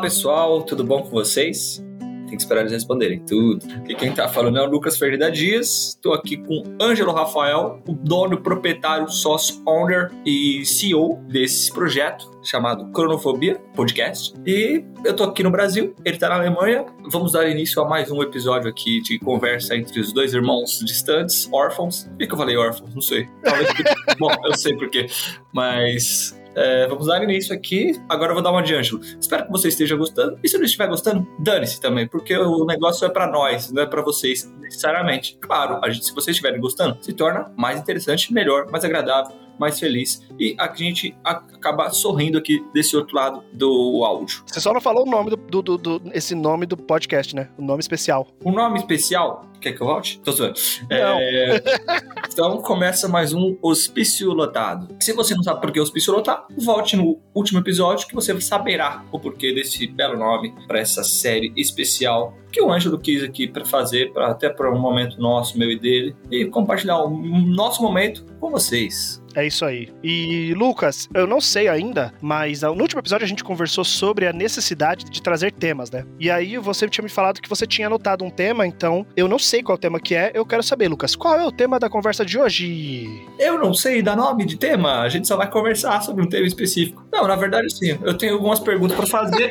pessoal, tudo bom com vocês? Tem que esperar eles responderem tudo. E quem tá falando é o Lucas Fernanda Dias. Estou aqui com Ângelo Rafael, o dono, proprietário, sócio, owner e CEO desse projeto chamado Cronofobia Podcast. E eu tô aqui no Brasil, ele tá na Alemanha. Vamos dar início a mais um episódio aqui de conversa entre os dois irmãos distantes, órfãos. Por que eu falei órfãos? Não sei. Talvez. Bom, eu sei por quê. Mas é, vamos dar início aqui. Agora eu vou dar uma de Ângelo. Espero que você esteja gostando. E se não estiver gostando, dane-se também, porque o negócio é para nós, não é para vocês necessariamente. Claro, gente, se vocês estiverem gostando, se torna mais interessante, melhor, mais agradável, mais feliz. E a gente acaba sorrindo aqui desse outro lado do áudio. Você só não falou o nome do, do, do, do esse nome do podcast, né? O nome especial. O nome especial Quer que eu volte? Tô zoando. É... então começa mais um Hospício Lotado. Se você não sabe por que Hospício Lotado, volte no último episódio que você saberá o porquê desse belo nome para essa série especial que o Ângelo quis aqui para fazer, pra, até para um momento nosso, meu e dele, e compartilhar o nosso momento com vocês. É isso aí. E Lucas, eu não sei ainda, mas no último episódio a gente conversou sobre a necessidade de trazer temas, né? E aí você tinha me falado que você tinha anotado um tema, então eu não sei qual tema que é, eu quero saber, Lucas, qual é o tema da conversa de hoje? Eu não sei dar nome de tema, a gente só vai conversar sobre um tema específico. Não, na verdade sim, eu tenho algumas perguntas para fazer.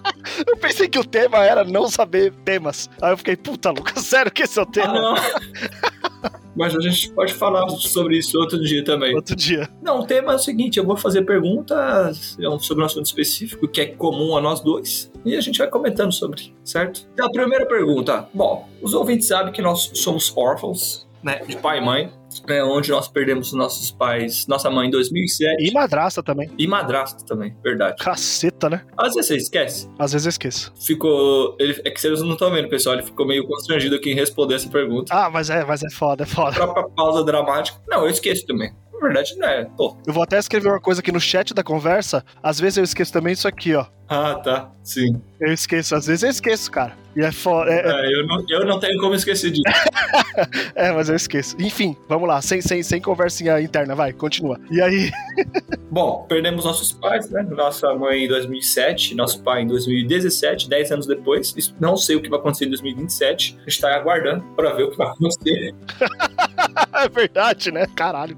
eu pensei que o tema era não saber temas. Aí eu fiquei, puta, Lucas, sério que esse é o tema? Ah, Mas a gente pode falar sobre isso outro dia também. Outro dia. Não, o tema é o seguinte: eu vou fazer perguntas é sobre um assunto específico que é comum a nós dois e a gente vai comentando sobre, certo? Então, a primeira pergunta: bom, os ouvintes sabem que nós somos órfãos, né, de pai e mãe né, onde nós perdemos nossos pais, nossa mãe em 2007. E madrasta também. E madrasta também, verdade. Caceta, né? Às vezes você esquece. Às vezes eu esqueço. Ficou. Ele, é que vocês não estão vendo, pessoal. Ele ficou meio constrangido aqui em responder essa pergunta. Ah, mas é, mas é foda, é foda. A própria pausa dramática. Não, eu esqueço também. Na verdade, não é. Pô. Eu vou até escrever uma coisa aqui no chat da conversa. Às vezes eu esqueço também isso aqui, ó. Ah, tá. Sim. Eu esqueço. Às vezes eu esqueço, cara. E é foda. É... É, eu, não, eu não tenho como esquecer disso. é, mas eu esqueço. Enfim, vamos lá. Sem, sem, sem conversinha interna, vai, continua. E aí? Bom, perdemos nossos pais, né? Nossa mãe em 2007, nosso pai em 2017, 10 anos depois. Não sei o que vai acontecer em 2027. A gente tá aguardando para ver o que vai acontecer. é verdade, né? Caralho.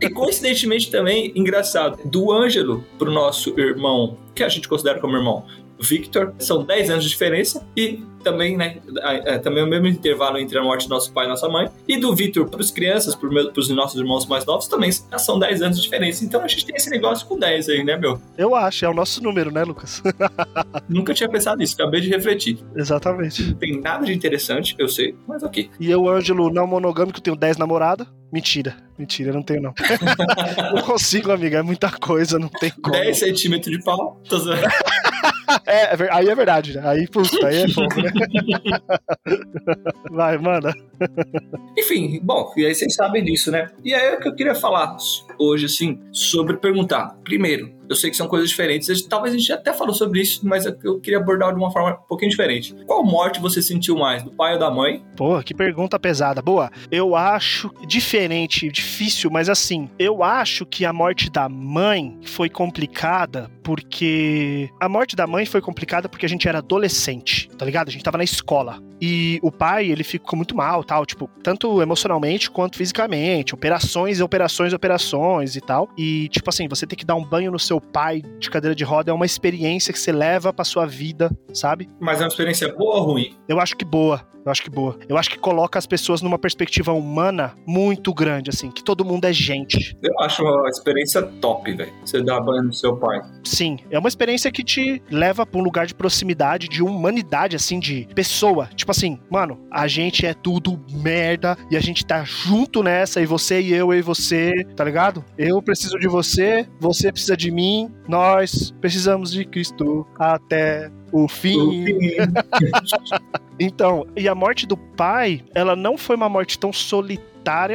e coincidentemente também, engraçado, do Ângelo pro nosso irmão, que a gente considera como irmão, Victor. São 10 anos de diferença e também, né, é, também o mesmo intervalo entre a morte do nosso pai e nossa mãe. E do Victor para as crianças, para os nossos irmãos mais novos, também são 10 anos de diferença. Então a gente tem esse negócio com 10 aí, né, meu? Eu acho, é o nosso número, né, Lucas? Nunca tinha pensado nisso, acabei de refletir. Exatamente. Não tem nada de interessante, eu sei, mas ok. E eu, Ângelo, não monogâmico, tenho 10 namoradas. Mentira, mentira, não tenho não. não consigo, amiga, é muita coisa, não tem como. 10 centímetros de pau, tô zoando. É, é, aí é verdade, né? Aí, puta, aí é fogo, né? Vai, manda. Enfim, bom, e aí vocês sabem disso, né? E aí é o que eu queria falar hoje, assim, sobre perguntar. Primeiro, eu sei que são coisas diferentes. Talvez a gente até falou sobre isso, mas eu queria abordar de uma forma um pouquinho diferente. Qual morte você sentiu mais, do pai ou da mãe? Pô, que pergunta pesada. Boa. Eu acho diferente, difícil, mas assim, eu acho que a morte da mãe foi complicada porque a morte da mãe foi complicada porque a gente era adolescente, tá ligado? A gente tava na escola. E o pai, ele ficou muito mal, tal, tipo, tanto emocionalmente quanto fisicamente, operações, operações, operações e tal. E tipo assim, você tem que dar um banho no seu pai de cadeira de roda é uma experiência que você leva pra sua vida, sabe? Mas é uma experiência boa ou ruim? Eu acho que boa. Eu acho que boa. Eu acho que coloca as pessoas numa perspectiva humana muito grande, assim, que todo mundo é gente. Eu acho uma experiência top, velho. Você dá banho no seu pai. Sim, é uma experiência que te leva pra um lugar de proximidade, de humanidade, assim, de pessoa. Tipo assim, mano, a gente é tudo merda e a gente tá junto nessa, e você e eu, e você, tá ligado? Eu preciso de você, você precisa de mim, nós precisamos de Cristo até o fim. O fim. Então, e a morte do pai, ela não foi uma morte tão solitária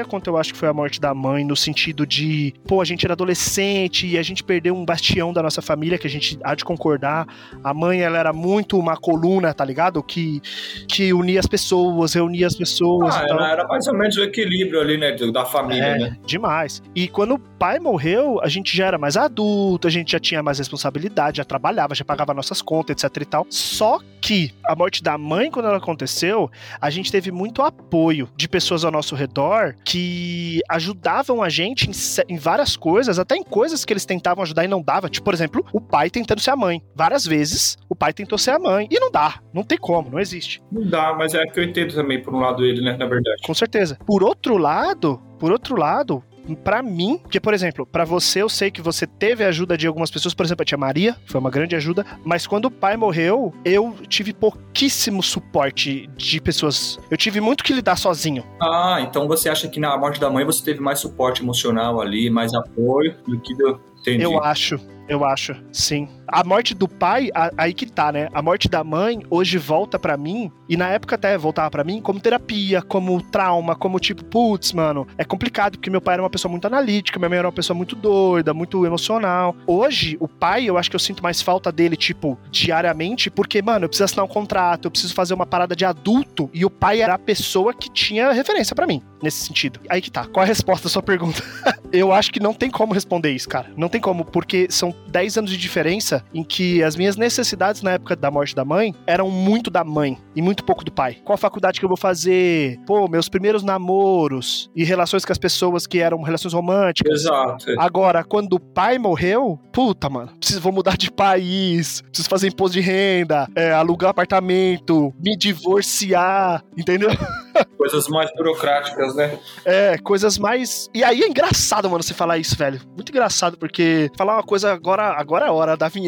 quanto eu acho que foi a morte da mãe, no sentido de, pô, a gente era adolescente e a gente perdeu um bastião da nossa família, que a gente há de concordar. A mãe, ela era muito uma coluna, tá ligado? Que, que unia as pessoas, reunia as pessoas. Ah, ela era mais ou menos o equilíbrio ali, né, da família, é, né? Demais. E quando o pai morreu, a gente já era mais adulto, a gente já tinha mais responsabilidade, já trabalhava, já pagava nossas contas, etc e tal. Só que a morte da mãe, quando ela aconteceu, a gente teve muito apoio de pessoas ao nosso redor que ajudavam a gente em, em, várias coisas, até em coisas que eles tentavam ajudar e não dava. Tipo, por exemplo, o pai tentando ser a mãe. Várias vezes o pai tentou ser a mãe e não dá. Não tem como, não existe. Não dá, mas é que eu entendo também por um lado ele, né, na verdade. Com certeza. Por outro lado, por outro lado, para mim, porque, por exemplo, para você, eu sei que você teve a ajuda de algumas pessoas, por exemplo, a tia Maria, foi uma grande ajuda, mas quando o pai morreu, eu tive pouquíssimo suporte de pessoas. Eu tive muito que lidar sozinho. Ah, então você acha que na morte da mãe você teve mais suporte emocional ali, mais apoio do que do. Entendi. Eu acho, eu acho, sim. A morte do pai, a, aí que tá, né? A morte da mãe hoje volta para mim, e na época até voltava para mim, como terapia, como trauma, como tipo, putz, mano, é complicado, porque meu pai era uma pessoa muito analítica, minha mãe era uma pessoa muito doida, muito emocional. Hoje, o pai, eu acho que eu sinto mais falta dele, tipo, diariamente, porque, mano, eu preciso assinar um contrato, eu preciso fazer uma parada de adulto, e o pai era a pessoa que tinha referência para mim, nesse sentido. Aí que tá. Qual é a resposta à sua pergunta? eu acho que não tem como responder isso, cara. Não tem como, porque são 10 anos de diferença em que as minhas necessidades na época da morte da mãe eram muito da mãe e muito pouco do pai. Qual faculdade que eu vou fazer? Pô, meus primeiros namoros e relações com as pessoas que eram relações românticas. Exato. Agora, quando o pai morreu, puta, mano, preciso vou mudar de país, preciso fazer imposto de renda, é, alugar apartamento, me divorciar, entendeu? Coisas mais burocráticas, né? É, coisas mais. E aí é engraçado, mano, você falar isso, velho. Muito engraçado, porque falar uma coisa agora, agora é hora da vinheta.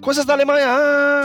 Coisas da Alemanha!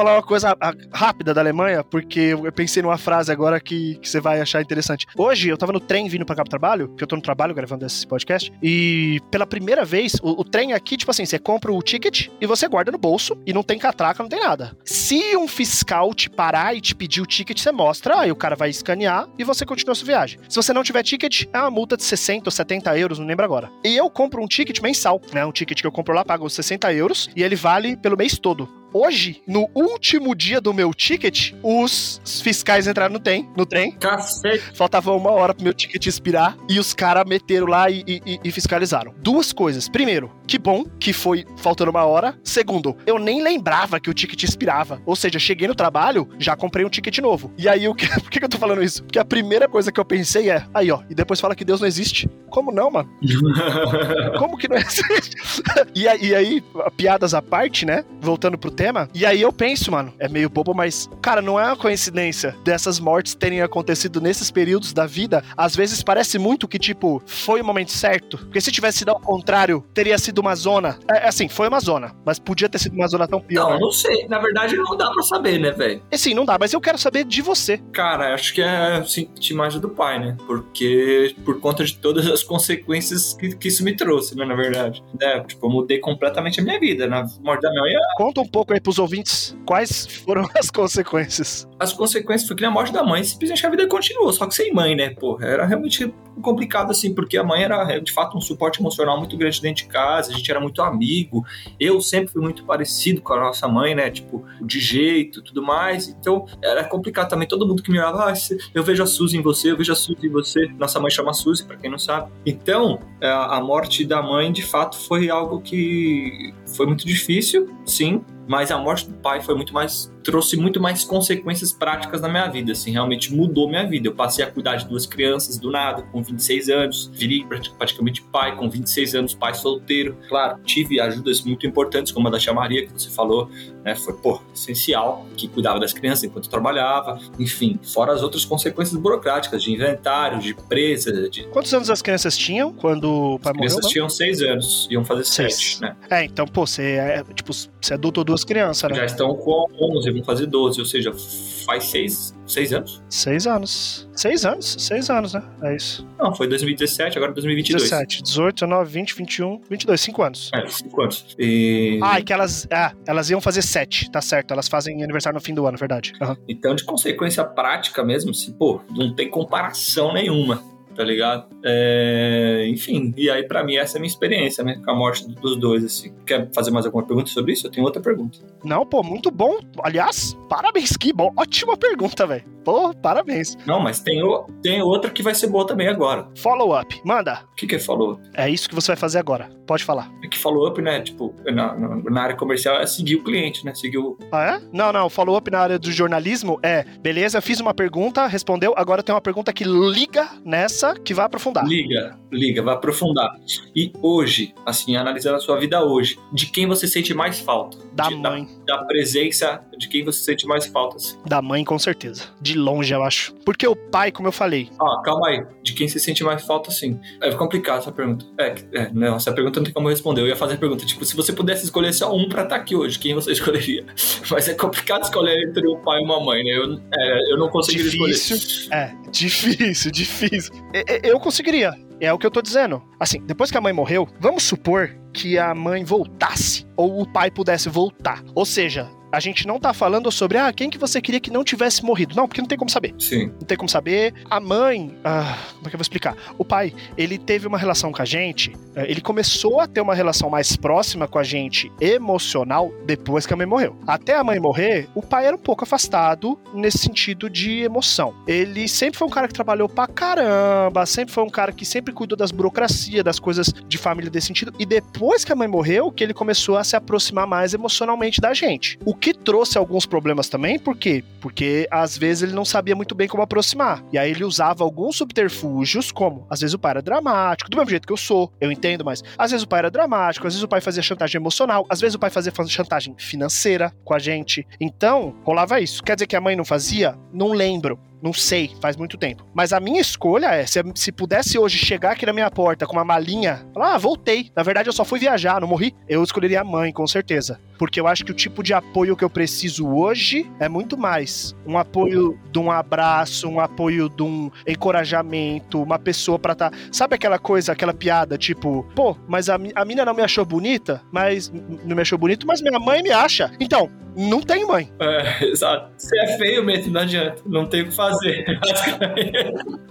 Falar uma coisa rápida da Alemanha, porque eu pensei numa frase agora que, que você vai achar interessante. Hoje, eu tava no trem vindo pra cá pro trabalho, que eu tô no trabalho gravando esse podcast, e pela primeira vez, o, o trem aqui, tipo assim, você compra o ticket e você guarda no bolso, e não tem catraca, não tem nada. Se um fiscal te parar e te pedir o ticket, você mostra, aí o cara vai escanear e você continua sua viagem. Se você não tiver ticket, é uma multa de 60 ou 70 euros, não lembro agora. E eu compro um ticket mensal, né? Um ticket que eu compro lá, pago 60 euros, e ele vale pelo mês todo. Hoje, no último dia do meu ticket, os fiscais entraram no trem. No trem. Cacete. Faltava uma hora pro meu ticket expirar e os caras meteram lá e, e, e, fiscalizaram. Duas coisas. Primeiro, que bom que foi faltando uma hora. Segundo, eu nem lembrava que o ticket expirava. Ou seja, cheguei no trabalho, já comprei um ticket novo. E aí, o que, por que eu tô falando isso? Porque a primeira coisa que eu pensei é, aí ó, e depois fala que Deus não existe. Como não, mano? Como que não existe? e, aí, piadas à parte, né? Voltando pro tema. E aí eu penso, mano, é meio bobo, mas, cara, não é uma coincidência dessas mortes terem acontecido nesses períodos da vida. Às vezes parece muito que, tipo, foi o momento certo. Porque se tivesse sido ao contrário, teria sido uma zona. É, assim, foi uma zona, mas podia ter sido uma zona tão pior. Não, não sei. Na verdade, não dá pra saber, né, velho? É, sim, não dá, mas eu quero saber de você. Cara, acho que é assim, imagem do pai, né? Porque por conta de todas as consequências que, que isso me trouxe, né, na verdade. É, tipo, eu mudei completamente a minha vida. Na morte da minha mãe. Conta um pouco aí pros ouvintes ouvintes quais foram as consequências. As consequências foi que na morte da mãe, simplesmente a vida continuou, só que sem mãe, né? Pô, era realmente complicado assim, porque a mãe era de fato um suporte emocional muito grande dentro de casa, a gente era muito amigo. Eu sempre fui muito parecido com a nossa mãe, né? Tipo, de jeito, tudo mais. Então, era complicado também. Todo mundo que me olhava, ah, eu vejo a Suzy em você, eu vejo a Suzy em você. Nossa mãe chama Suzy, para quem não sabe. Então, é, a morte da mãe, de fato, foi algo que foi muito difícil, sim, mas a morte do pai foi muito mais trouxe muito mais consequências práticas na minha vida, assim, realmente mudou minha vida. Eu passei a cuidar de duas crianças do nada, com 26 anos, virei praticamente pai com 26 anos, pai solteiro. Claro, tive ajudas muito importantes, como a da Tia Maria, que você falou, né, foi, pô, essencial, que cuidava das crianças enquanto trabalhava, enfim, fora as outras consequências burocráticas, de inventário, de presa, de... Quantos anos as crianças tinham quando o pai morreu? As crianças tinham seis anos, iam fazer sete, né? É, então, pô, você é, tipo, você adotou duas crianças, né? Já estão com 11 11, vão fazer 12, ou seja, faz seis, seis anos? Seis anos. Seis anos, seis anos, né? É isso. Não, foi 2017, agora 2022. 17, 18, 19, 20, 21, 22, cinco anos. É, cinco anos. E... Ah, e que elas, ah, elas iam fazer sete, tá certo. Elas fazem aniversário no fim do ano, verdade. Uhum. Então, de consequência prática mesmo, assim, pô, não tem comparação nenhuma tá ligado? É, enfim, e aí para mim essa é a minha experiência, né, com a morte dos dois, assim. Quer fazer mais alguma pergunta sobre isso? Eu tenho outra pergunta. Não, pô, muito bom. Aliás, parabéns, que bom. Ótima pergunta, velho. Pô, parabéns. Não, mas tem, o, tem outra que vai ser boa também agora. Follow up, manda. O que, que é follow up? É isso que você vai fazer agora. Pode falar. É que follow up, né, tipo, na, na, área comercial é seguir o cliente, né, seguir o... Ah, é? Não, não, follow up na área do jornalismo é, beleza, eu fiz uma pergunta, respondeu, agora tem uma pergunta que liga nessa, que vai aprofundar. Liga, liga, vai aprofundar. E hoje, assim, analisando a sua vida hoje, de quem você sente mais falta? Da de, mãe. Da, da, presença de quem você sente mais falta, assim. Da mãe, com certeza. De longe, eu acho. Porque o pai, como eu falei. Ah, calma aí. De quem você sente mais falta, sim. É complicado essa pergunta. É, é não, essa pergunta não tem como responder. Eu ia fazer a pergunta, tipo, se você pudesse escolher só um pra estar aqui hoje, quem você escolheria? Mas é complicado escolher entre um pai e uma mãe, né? Eu, é, eu não conseguiria difícil, escolher. É, difícil, difícil. Eu conseguiria. É o que eu tô dizendo. Assim, depois que a mãe morreu, vamos supor que a mãe voltasse ou o pai pudesse voltar. Ou seja, a gente não tá falando sobre, ah, quem que você queria que não tivesse morrido. Não, porque não tem como saber. Sim. Não tem como saber. A mãe, ah, como é que eu vou explicar? O pai, ele teve uma relação com a gente, eh, ele começou a ter uma relação mais próxima com a gente emocional depois que a mãe morreu. Até a mãe morrer, o pai era um pouco afastado nesse sentido de emoção. Ele sempre foi um cara que trabalhou pra caramba, sempre foi um cara que sempre cuidou das burocracias, das coisas de família desse sentido. E depois que a mãe morreu, que ele começou a se aproximar mais emocionalmente da gente. O que trouxe alguns problemas também, por quê? Porque às vezes ele não sabia muito bem como aproximar. E aí ele usava alguns subterfúgios, como às vezes o pai era dramático, do mesmo jeito que eu sou, eu entendo, mas às vezes o pai era dramático, às vezes o pai fazia chantagem emocional, às vezes o pai fazia chantagem financeira com a gente. Então, rolava isso. Quer dizer que a mãe não fazia? Não lembro. Não sei, faz muito tempo. Mas a minha escolha é, se, se pudesse hoje chegar aqui na minha porta com uma malinha, falar, ah, voltei. Na verdade, eu só fui viajar, não morri. Eu escolheria a mãe, com certeza. Porque eu acho que o tipo de apoio que eu preciso hoje é muito mais. Um apoio de um abraço, um apoio de um encorajamento, uma pessoa pra estar. Tá... Sabe aquela coisa, aquela piada, tipo, pô, mas a, a mina não me achou bonita, mas não me achou bonito, mas minha mãe me acha. Então, não tem mãe. É, exato. Você é feio mesmo, não adianta. Não tem o que fazer,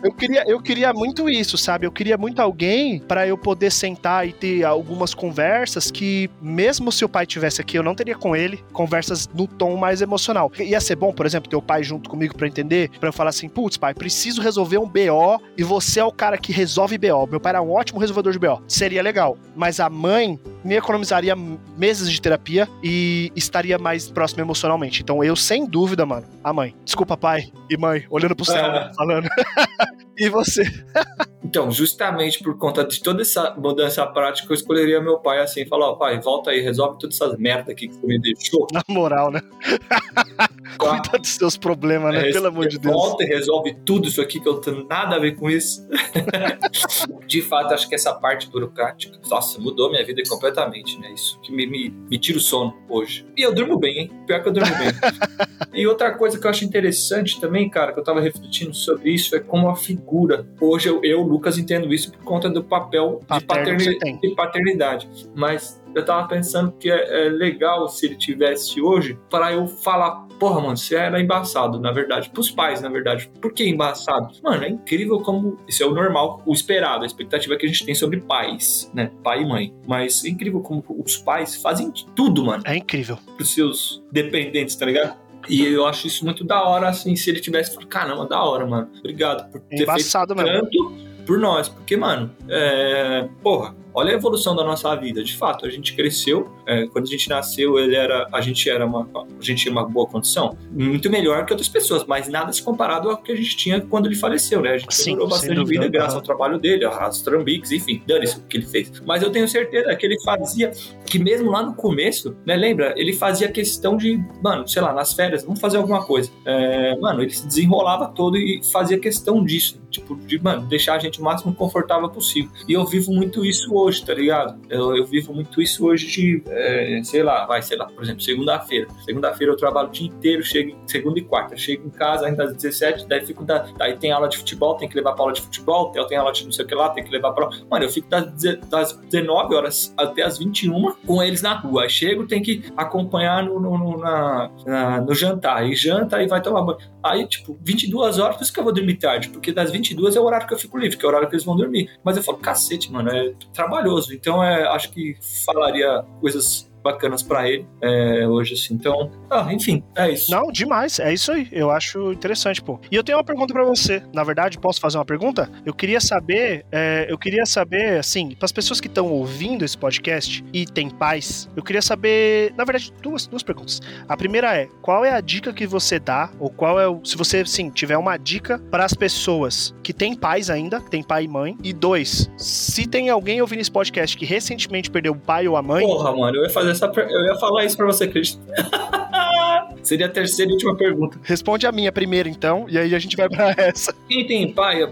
eu queria, eu queria muito isso, sabe? Eu queria muito alguém para eu poder sentar e ter algumas conversas que, mesmo se o pai tivesse aqui, eu não teria com ele, conversas no tom mais emocional. Ia ser bom, por exemplo, ter o pai junto comigo para entender, para eu falar assim, putz, pai, preciso resolver um BO e você é o cara que resolve BO. Meu pai era um ótimo resolvedor de BO. Seria legal. Mas a mãe me economizaria meses de terapia e estaria mais próximo emocionalmente. Então eu, sem dúvida, mano, a mãe. Desculpa, pai e mãe, olhando pro céu, é. falando. e você? então, justamente por conta de toda essa mudança prática, eu escolheria meu pai assim, falar, ó, pai, volta aí, resolve todas essas merdas aqui que você me deixou. Na moral, né? Cuida dos seus problemas, né? É, Pelo amor de Deus. Volta e resolve tudo isso aqui que eu não tenho nada a ver com isso. de fato, acho que essa parte burocrática, nossa, mudou minha vida completamente, né? Isso que me, me, me tira o sono hoje. E eu durmo bem, hein? Pior que eu durmo bem. e outra coisa que eu acho interessante também, cara, que eu tava refletindo sobre isso, é como a figura. Hoje eu, eu Lucas, entendo isso por conta do papel de, paternidade, de paternidade. Mas eu tava pensando que é, é legal se ele tivesse hoje para eu falar, porra, mano, você era embaçado, na verdade, pros pais, na verdade. Por que embaçado? Mano, é incrível como isso é o normal, o esperado, a expectativa que a gente tem sobre pais, né? Pai e mãe. Mas é incrível como os pais fazem tudo, mano. É incrível. Pros seus dependentes, tá ligado? E eu acho isso muito da hora, assim, se ele tivesse falado, caramba, da hora, mano. Obrigado por ter Embaçado feito mesmo. tanto por nós. Porque, mano, é... porra, olha a evolução da nossa vida. De fato, a gente cresceu. É, quando a gente nasceu, ele era, a gente era uma, a gente tinha uma boa condição, muito melhor que outras pessoas, mas nada se comparado ao que a gente tinha quando ele faleceu, né? A gente Sim, melhorou bastante vida graças ao trabalho dele, as trambiques, enfim, dane-se o que ele fez. Mas eu tenho certeza que ele fazia, que mesmo lá no começo, né? Lembra? Ele fazia questão de, mano, sei lá, nas férias, vamos fazer alguma coisa. É, mano, ele se desenrolava todo e fazia questão disso, tipo, de, mano, deixar a gente o máximo confortável possível. E eu vivo muito isso hoje tá ligado? Eu, eu vivo muito isso hoje de, é, sei lá, vai, sei lá, por exemplo, segunda-feira. Segunda-feira eu trabalho o dia inteiro, chego segunda e quarta. Chego em casa ainda às 17, daí fico da, daí tem aula de futebol, tem que levar pra aula de futebol, tem aula de não sei o que lá, tem que levar pra. Mano, eu fico das, das 19 horas até as 21 com eles na rua. Aí chego, tem que acompanhar no, no, no na, na, no jantar. E janta e vai tomar banho. Aí, tipo, 22 horas, por isso que eu vou dormir tarde, porque das 22 é o horário que eu fico livre, que é o horário que eles vão dormir. Mas eu falo, cacete, mano, é trabalhoso. Então, é, acho que falaria coisas bacanas para ele é, hoje, assim. Então, ah, enfim, é isso. Não, demais, é isso aí. Eu acho interessante, pô. E eu tenho uma pergunta para você. Na verdade, posso fazer uma pergunta? Eu queria saber, é, eu queria saber, assim, para as pessoas que estão ouvindo esse podcast e têm pais, eu queria saber, na verdade, duas, duas perguntas. A primeira é, qual é a dica que você dá, ou qual é o, se você, sim, tiver uma dica para as pessoas que têm pais ainda, que têm pai e mãe, e dois, se tem alguém ouvindo esse podcast que recentemente perdeu o pai ou a mãe... Porra, mano, eu ia fazer essa eu ia falar isso pra você, Cristo. Seria a terceira e última pergunta. Responde a minha primeiro, então, e aí a gente vai pra essa. Quem tem pai,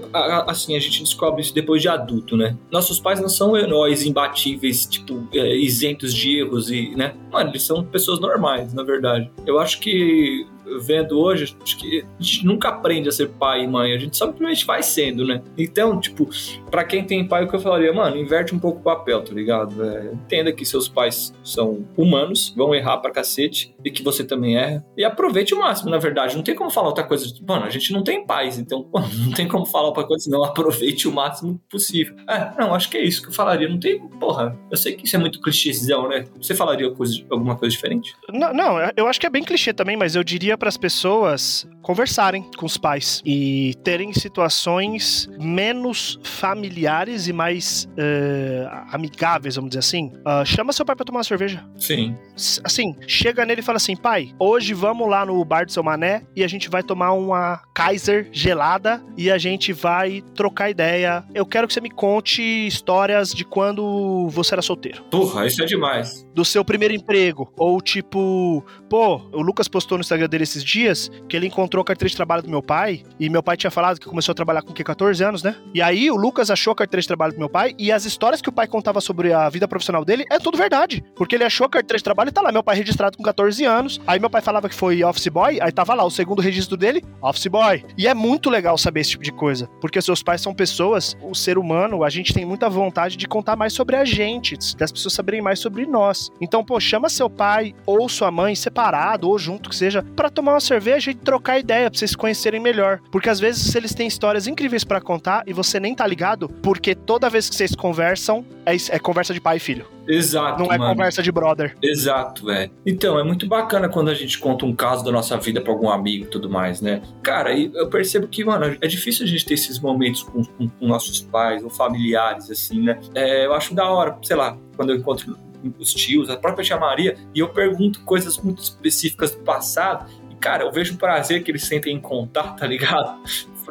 assim, a gente descobre isso depois de adulto, né? Nossos pais não são heróis imbatíveis, tipo, é, isentos de erros e, né? Mano, eles são pessoas normais, na verdade. Eu acho que vendo hoje, acho que a gente nunca aprende a ser pai e mãe, a gente simplesmente vai sendo, né? Então, tipo, para quem tem pai, o que eu falaria, mano, inverte um pouco o papel, tá ligado? É, entenda que seus pais são humanos, vão errar pra cacete, e que você também erra, e aproveite o máximo, na verdade. Não tem como falar outra coisa. Mano, a gente não tem pais, então mano, não tem como falar outra coisa, não. Aproveite o máximo possível. É, não, acho que é isso que eu falaria. Não tem, porra, eu sei que isso é muito clichêzão, né? Você falaria coisa, alguma coisa diferente? Não, não, eu acho que é bem clichê também, mas eu diria para as pessoas conversarem com os pais e terem situações menos familiares e mais uh, amigáveis, vamos dizer assim. Uh, chama seu pai para tomar uma cerveja. Sim. Assim, chega nele e fala assim: pai, hoje vamos lá no bar do seu mané e a gente vai tomar uma Kaiser gelada e a gente vai trocar ideia. Eu quero que você me conte histórias de quando você era solteiro. Porra, isso é demais. Do seu primeiro emprego. Ou tipo, pô, o Lucas postou no Instagram dele esses dias que ele encontrou a carteira de trabalho do meu pai e meu pai tinha falado que começou a trabalhar com que 14 anos, né? E aí o Lucas achou a carteira de trabalho do meu pai e as histórias que o pai contava sobre a vida profissional dele é tudo verdade. Porque ele achou a carteira de trabalho e tá lá, meu pai registrado com 14 anos. Aí meu pai falava que foi office boy, aí tava lá o segundo registro dele, office boy. E é muito legal saber esse tipo de coisa, porque seus pais são pessoas, o ser humano, a gente tem muita vontade de contar mais sobre a gente, das pessoas saberem mais sobre nós. Então, pô, chama seu pai ou sua mãe separado ou junto que seja para tomar uma cerveja e trocar ideia, pra vocês se conhecerem melhor. Porque às vezes eles têm histórias incríveis para contar e você nem tá ligado, porque toda vez que vocês conversam, é, é conversa de pai e filho. Exato. Não é mano. conversa de brother. Exato, velho. Então, é muito bacana quando a gente conta um caso da nossa vida pra algum amigo e tudo mais, né? Cara, eu percebo que, mano, é difícil a gente ter esses momentos com, com, com nossos pais ou familiares, assim, né? É, eu acho da hora, sei lá, quando eu encontro os tios, a própria tia Maria, e eu pergunto coisas muito específicas do passado. Cara, eu vejo o prazer que eles sentem em contar, tá ligado?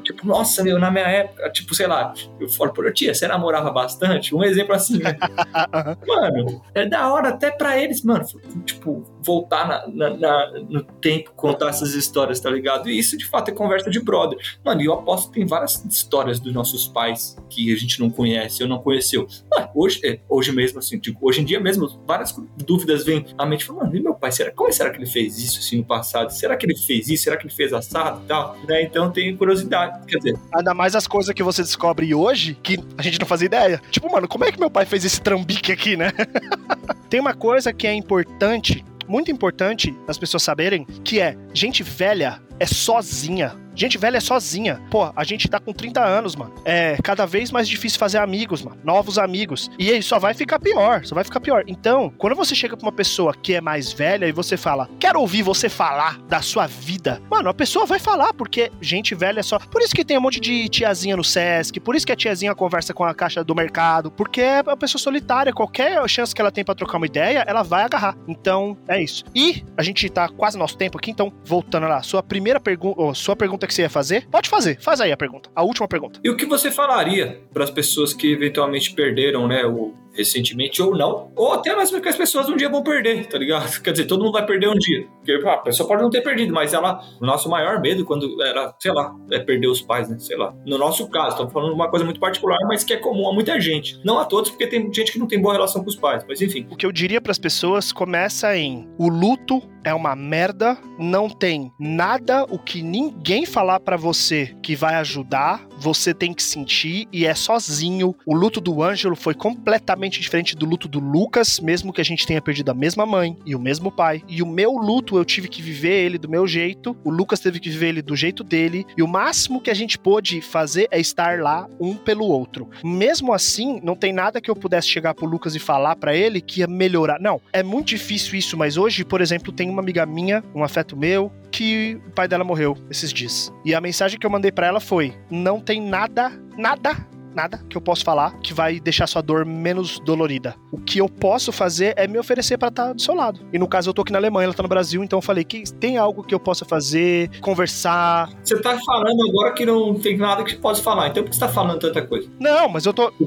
Tipo, nossa, meu, na minha época, tipo, sei lá, eu falo, pô, tia, você namorava bastante? Um exemplo assim, né? mano, é da hora até pra eles, mano, tipo, voltar na, na, na, no tempo, contar essas histórias, tá ligado? E isso, de fato, é conversa de brother. Mano, e eu aposto que tem várias histórias dos nossos pais que a gente não conhece ou não conheceu. Mano, hoje, é, hoje mesmo, assim, tipo, hoje em dia mesmo, várias dúvidas vêm à mente. Mano, e meu pai, será, como será que ele fez isso, assim, no passado? Será que ele fez isso? Será que ele fez assado e tal? Né? Então, tem curiosidade, quer dizer... Ainda mais as coisas que você descobre hoje que a gente não fazia ideia. Tipo, mano, como é que meu pai fez esse trambique aqui, né? tem uma coisa que é importante muito importante as pessoas saberem que é gente velha é sozinha. Gente velha é sozinha. Pô, a gente tá com 30 anos, mano. É cada vez mais difícil fazer amigos, mano. Novos amigos. E aí só vai ficar pior, só vai ficar pior. Então, quando você chega pra uma pessoa que é mais velha e você fala, quero ouvir você falar da sua vida, mano, a pessoa vai falar, porque gente velha é só. Por isso que tem um monte de tiazinha no Sesc, por isso que a tiazinha conversa com a caixa do mercado, porque é uma pessoa solitária. Qualquer chance que ela tem para trocar uma ideia, ela vai agarrar. Então, é isso. E a gente tá quase nosso tempo aqui, então, voltando lá, sua primeira pergunta, sua pergunta que você ia fazer, pode fazer. Faz aí a pergunta. A última pergunta. E o que você falaria para as pessoas que eventualmente perderam, né, o recentemente ou não, ou até mesmo que as pessoas um dia vão perder, tá ligado? Quer dizer, todo mundo vai perder um dia. Porque a pessoa pode não ter perdido, mas ela, o nosso maior medo quando era, sei lá, é perder os pais, né? Sei lá. No nosso caso, estamos falando de uma coisa muito particular, mas que é comum a muita gente. Não a todos, porque tem gente que não tem boa relação com os pais, mas enfim. O que eu diria para as pessoas começa em o luto é uma merda, não tem nada o que ninguém falar para você que vai ajudar, você tem que sentir e é sozinho. O luto do Ângelo foi completamente diferente do luto do Lucas, mesmo que a gente tenha perdido a mesma mãe e o mesmo pai. E o meu luto eu tive que viver ele do meu jeito, o Lucas teve que viver ele do jeito dele, e o máximo que a gente pôde fazer é estar lá um pelo outro. Mesmo assim, não tem nada que eu pudesse chegar pro Lucas e falar para ele que ia melhorar. Não, é muito difícil isso, mas hoje, por exemplo, tem uma amiga minha, um afeto meu, que o pai dela morreu esses dias. E a mensagem que eu mandei para ela foi: não tem nada, nada nada que eu posso falar que vai deixar sua dor menos dolorida. O que eu posso fazer é me oferecer para estar do seu lado. E no caso eu tô aqui na Alemanha, ela tá no Brasil, então eu falei que tem algo que eu possa fazer, conversar. Você tá falando agora que não tem nada que possa falar, então por que você tá falando tanta coisa? Não, mas eu tô.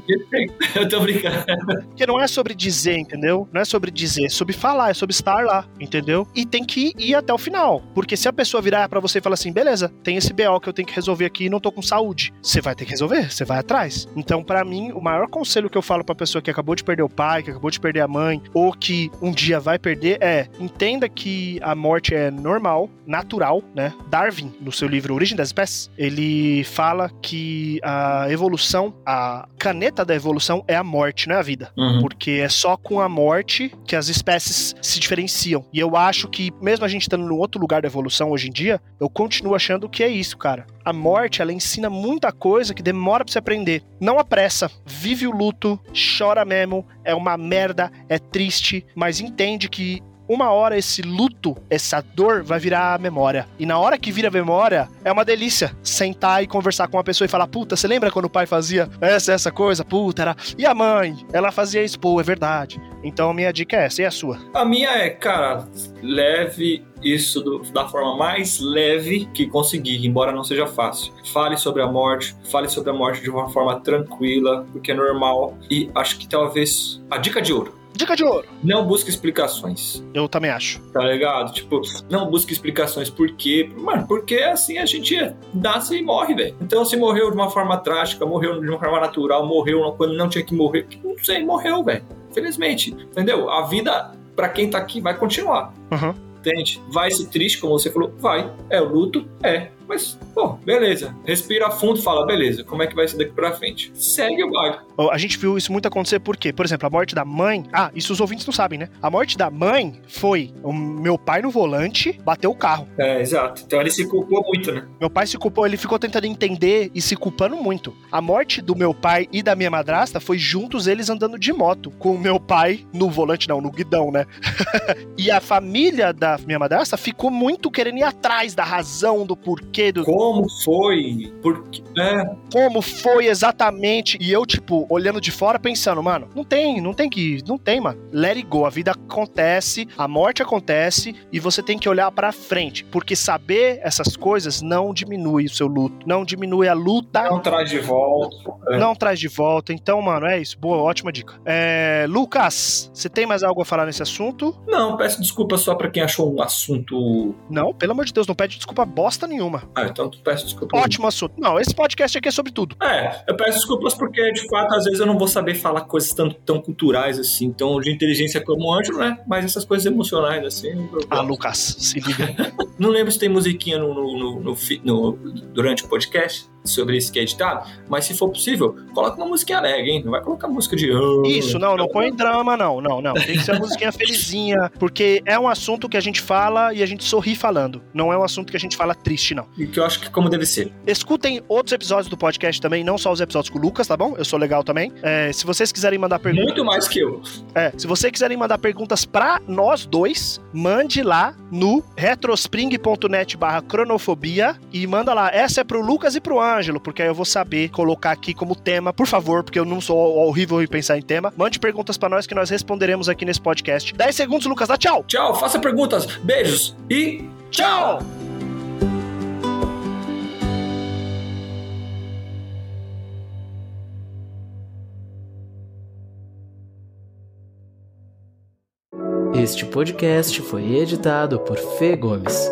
Eu tô brincando. Porque não é sobre dizer, entendeu? Não é sobre dizer, é sobre falar, é sobre estar lá, entendeu? E tem que ir até o final. Porque se a pessoa virar para você e falar assim, beleza, tem esse BO que eu tenho que resolver aqui e não tô com saúde, você vai ter que resolver, você vai atrás. Então, para mim, o maior conselho que eu falo pra pessoa que acabou de perder o pai, que acabou de perder a mãe, ou que um dia vai perder, é entenda que a morte é normal, natural, né? Darwin, no seu livro Origem das Espécies, ele fala que a evolução, a caneta da evolução é a morte, não é a vida. Uhum. Porque é só com a morte que as espécies se diferenciam. E eu acho que, mesmo a gente estando num outro lugar da evolução hoje em dia, eu continuo achando que é isso, cara. A morte, ela ensina muita coisa que demora pra você aprender. Não apressa, vive o luto, chora mesmo, é uma merda, é triste, mas entende que uma hora esse luto, essa dor vai virar memória. E na hora que vira memória, é uma delícia sentar e conversar com uma pessoa e falar: Puta, você lembra quando o pai fazia essa, essa coisa? Puta, era. E a mãe? Ela fazia isso, pô, é verdade. Então a minha dica é essa, e a sua? A minha é, cara, leve isso do- da forma mais leve que conseguir, embora não seja fácil. Fale sobre a morte, fale sobre a morte de uma forma tranquila, porque é normal. E acho que talvez a dica de ouro. Dica de ouro. Não busque explicações, Eu também acho. tá ligado? Tipo, não busque explicações por quê. Mano, porque assim a gente nasce e morre, velho. Então, se morreu de uma forma trágica, morreu de uma forma natural, morreu quando não tinha que morrer, não sei, morreu, velho. Felizmente, entendeu? A vida, pra quem tá aqui, vai continuar. Uhum. Entende? Vai ser triste, como você falou? Vai. É o luto? É. Mas, pô, beleza. Respira fundo e fala, beleza, como é que vai ser daqui pra frente? Segue o. Ó, A gente viu isso muito acontecer porque, por exemplo, a morte da mãe. Ah, isso os ouvintes não sabem, né? A morte da mãe foi o meu pai no volante bateu o carro. É, exato. Então ele se culpou muito, né? Meu pai se culpou, ele ficou tentando entender e se culpando muito. A morte do meu pai e da minha madrasta foi juntos eles andando de moto, com o meu pai no volante, não, no guidão, né? e a família da minha madrasta ficou muito querendo ir atrás da razão, do porquê, Como foi? Porque. É, como foi exatamente. E eu, tipo, olhando de fora, pensando, mano, não tem, não tem que. Não tem, mano. Let it go. A vida acontece, a morte acontece e você tem que olhar pra frente. Porque saber essas coisas não diminui o seu luto, não diminui a luta. não traz de volta. É. Não traz de volta. Então, mano, é isso. Boa, ótima dica. É, Lucas, você tem mais algo a falar nesse assunto? Não, peço desculpa só pra quem achou um assunto. Não, pelo amor de Deus, não pede desculpa bosta nenhuma. Ah, então peço desculpa. Ótimo assunto. Não, esse podcast aqui é sobre tudo. É, eu peço desculpas porque, de fato, às vezes eu não vou saber falar coisas tão, tão culturais assim, tão de inteligência como o Ângelo, né? Mas essas coisas emocionais, assim. Ah, Lucas, se liga. Não lembro se tem musiquinha no, no- no- no- durante o podcast sobre isso que é editado, mas se for possível, coloca uma musiquinha alegre, hein? Não vai colocar música de. Isso, não, não põe drama, não, não, não. Tem que ser uma musiquinha felizinha, porque é um assunto que a gente fala e a gente sorri falando. Não é um assunto que a gente fala triste, não. E que eu acho que como deve ser. Escutem outros episódios do podcast também, não só os episódios com o Lucas, tá bom? Eu sou legal também. É, se vocês quiserem mandar perguntas. Muito mais que eu. É, se vocês quiserem mandar perguntas pra nós dois, mande lá no retrospring.net barra cronofobia e manda lá. Essa é pro Lucas e pro Ângelo, porque aí eu vou saber colocar aqui como tema, por favor, porque eu não sou horrível em pensar em tema. Mande perguntas pra nós que nós responderemos aqui nesse podcast. 10 segundos, Lucas, dá tchau! Tchau, faça perguntas, beijos e tchau! Este podcast foi editado por Fê Gomes.